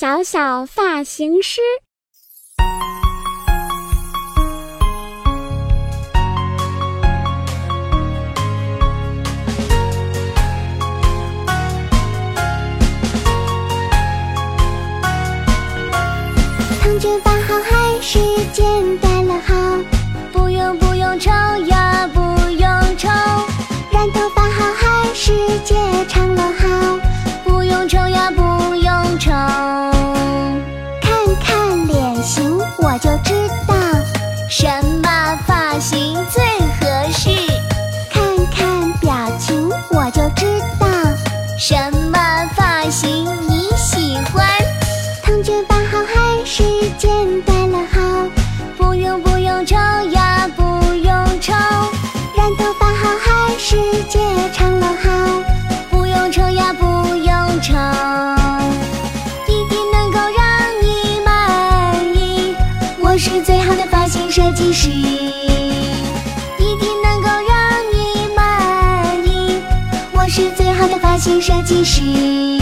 小小发型师。烫卷发好还是剪短了好？不用不用抽呀，不用抽。染头发好还是剪长了好？型我就知道什么发型最合适。看看表情我就知道什么发型你喜欢。烫卷发好还是简单是最好的发型设计师。一定能够让你满意，我是最好的发型设计师。